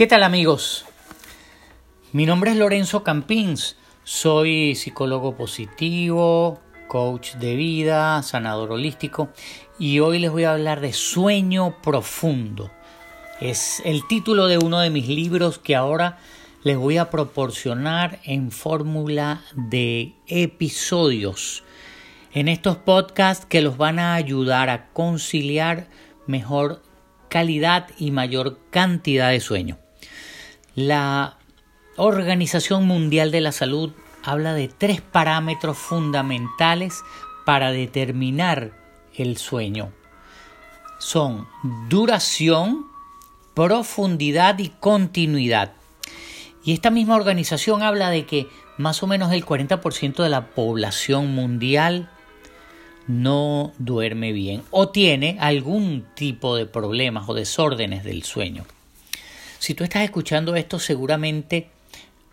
¿Qué tal amigos? Mi nombre es Lorenzo Campins, soy psicólogo positivo, coach de vida, sanador holístico y hoy les voy a hablar de sueño profundo. Es el título de uno de mis libros que ahora les voy a proporcionar en fórmula de episodios en estos podcasts que los van a ayudar a conciliar mejor calidad y mayor cantidad de sueño. La Organización Mundial de la Salud habla de tres parámetros fundamentales para determinar el sueño. Son duración, profundidad y continuidad. Y esta misma organización habla de que más o menos el 40% de la población mundial no duerme bien o tiene algún tipo de problemas o desórdenes del sueño. Si tú estás escuchando esto, seguramente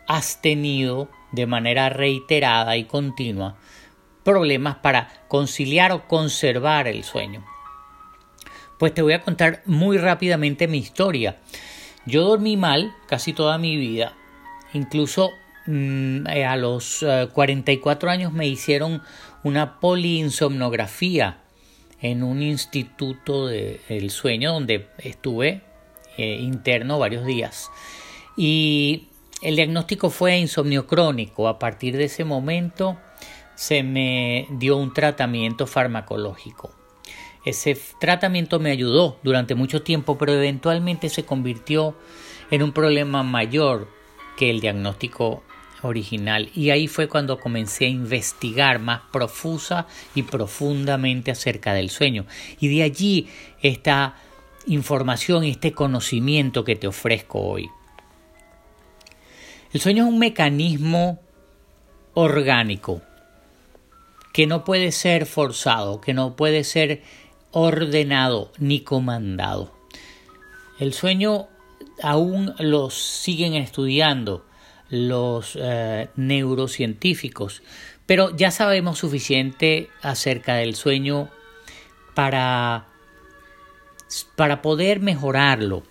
has tenido de manera reiterada y continua problemas para conciliar o conservar el sueño. Pues te voy a contar muy rápidamente mi historia. Yo dormí mal casi toda mi vida. Incluso mm, a los 44 eh, años me hicieron una poliinsomnografía en un instituto del sueño donde estuve eh, interno varios días. Y el diagnóstico fue insomnio crónico. A partir de ese momento se me dio un tratamiento farmacológico. Ese tratamiento me ayudó durante mucho tiempo, pero eventualmente se convirtió en un problema mayor que el diagnóstico original. Y ahí fue cuando comencé a investigar más profusa y profundamente acerca del sueño. Y de allí está información y este conocimiento que te ofrezco hoy. El sueño es un mecanismo orgánico que no puede ser forzado, que no puede ser ordenado ni comandado. El sueño aún lo siguen estudiando los eh, neurocientíficos, pero ya sabemos suficiente acerca del sueño para para poder mejorarlo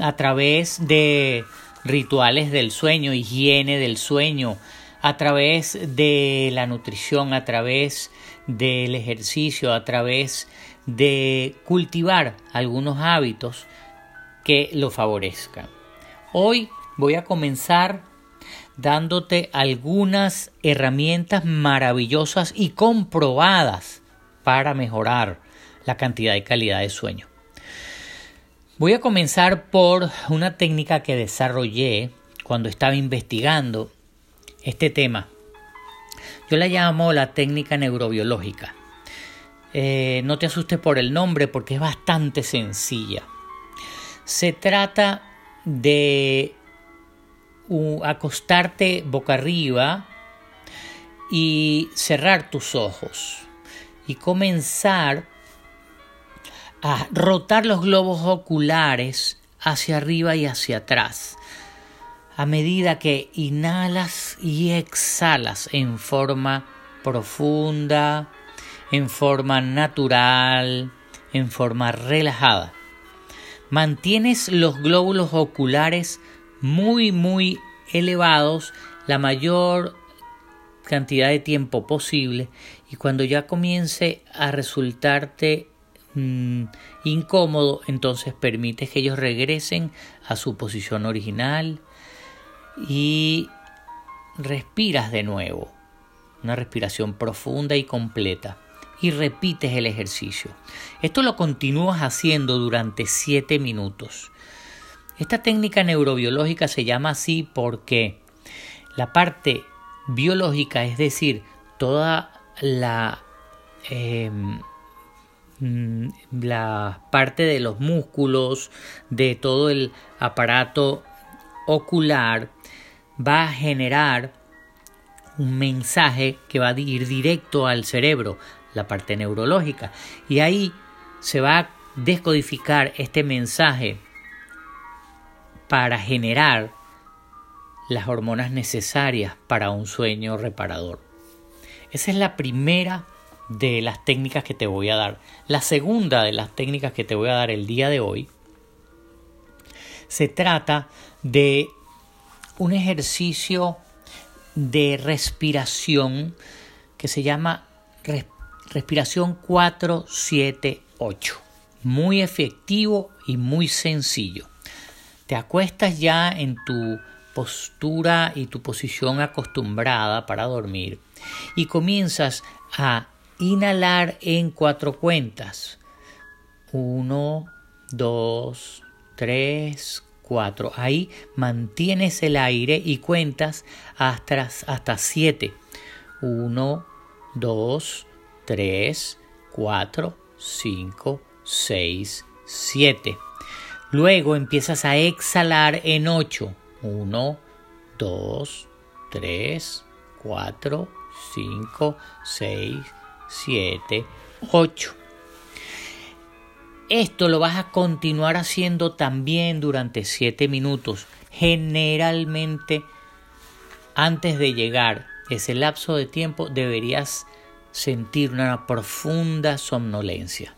a través de rituales del sueño, higiene del sueño, a través de la nutrición, a través del ejercicio, a través de cultivar algunos hábitos que lo favorezcan. Hoy voy a comenzar dándote algunas herramientas maravillosas y comprobadas para mejorar la cantidad y calidad de sueño. Voy a comenzar por una técnica que desarrollé cuando estaba investigando este tema. Yo la llamo la técnica neurobiológica. Eh, no te asustes por el nombre porque es bastante sencilla. Se trata de acostarte boca arriba y cerrar tus ojos y comenzar a rotar los globos oculares hacia arriba y hacia atrás a medida que inhalas y exhalas en forma profunda, en forma natural, en forma relajada. Mantienes los glóbulos oculares muy muy elevados la mayor cantidad de tiempo posible y cuando ya comience a resultarte Mm, incómodo, entonces permites que ellos regresen a su posición original y respiras de nuevo, una respiración profunda y completa y repites el ejercicio. Esto lo continúas haciendo durante 7 minutos. Esta técnica neurobiológica se llama así porque la parte biológica, es decir, toda la em, la parte de los músculos, de todo el aparato ocular, va a generar un mensaje que va a ir directo al cerebro, la parte neurológica. Y ahí se va a descodificar este mensaje para generar las hormonas necesarias para un sueño reparador. Esa es la primera de las técnicas que te voy a dar. La segunda de las técnicas que te voy a dar el día de hoy Se trata de un ejercicio de respiración que se llama respiración 478. Muy efectivo y muy sencillo. Te acuestas ya en tu postura y tu posición acostumbrada para dormir y comienzas a inhalar en cuatro cuentas. Uno, dos, tres, cuatro. Ahí mantienes el aire y cuentas hasta, hasta siete. Uno, dos, tres, cuatro, cinco, seis, siete. Luego empiezas a exhalar en ocho. Uno, dos, tres, cuatro, cinco, seis, siete, ocho. Esto lo vas a continuar haciendo también durante siete minutos. Generalmente, antes de llegar ese lapso de tiempo, deberías sentir una profunda somnolencia.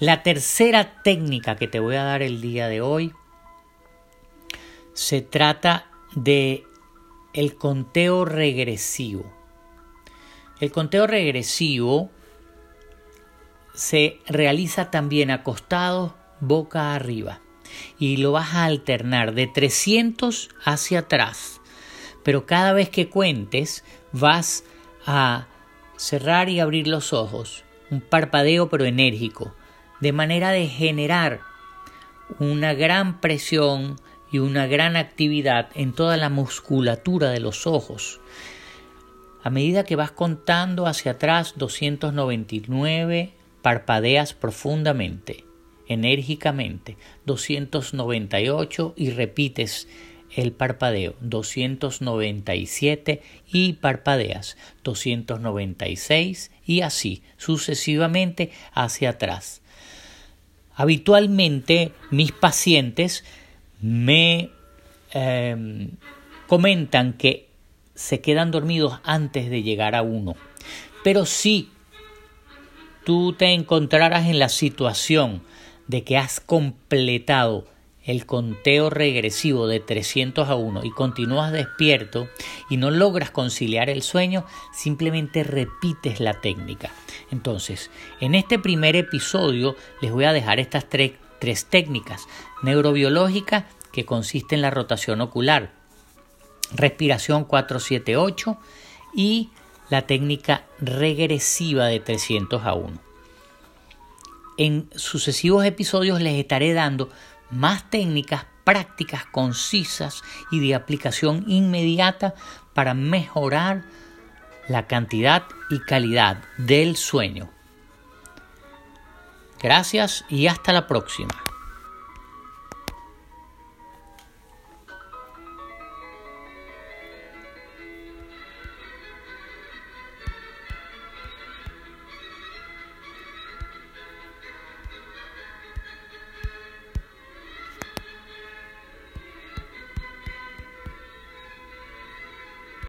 La tercera técnica que te voy a dar el día de hoy se trata de el conteo regresivo. El conteo regresivo se realiza también acostado boca arriba y lo vas a alternar de 300 hacia atrás. Pero cada vez que cuentes vas a cerrar y abrir los ojos, un parpadeo pero enérgico, de manera de generar una gran presión y una gran actividad en toda la musculatura de los ojos. A medida que vas contando hacia atrás 299, parpadeas profundamente, enérgicamente, 298 y repites el parpadeo. 297 y parpadeas. 296 y así sucesivamente hacia atrás. Habitualmente mis pacientes me em, comentan que se quedan dormidos antes de llegar a uno. Pero si tú te encontraras en la situación de que has completado el conteo regresivo de 300 a 1 y continúas despierto y no logras conciliar el sueño, simplemente repites la técnica. Entonces, en este primer episodio les voy a dejar estas tres, tres técnicas. Neurobiológica, que consiste en la rotación ocular, respiración 478 y la técnica regresiva de 300 a 1. En sucesivos episodios les estaré dando más técnicas prácticas, concisas y de aplicación inmediata para mejorar la cantidad y calidad del sueño. Gracias y hasta la próxima.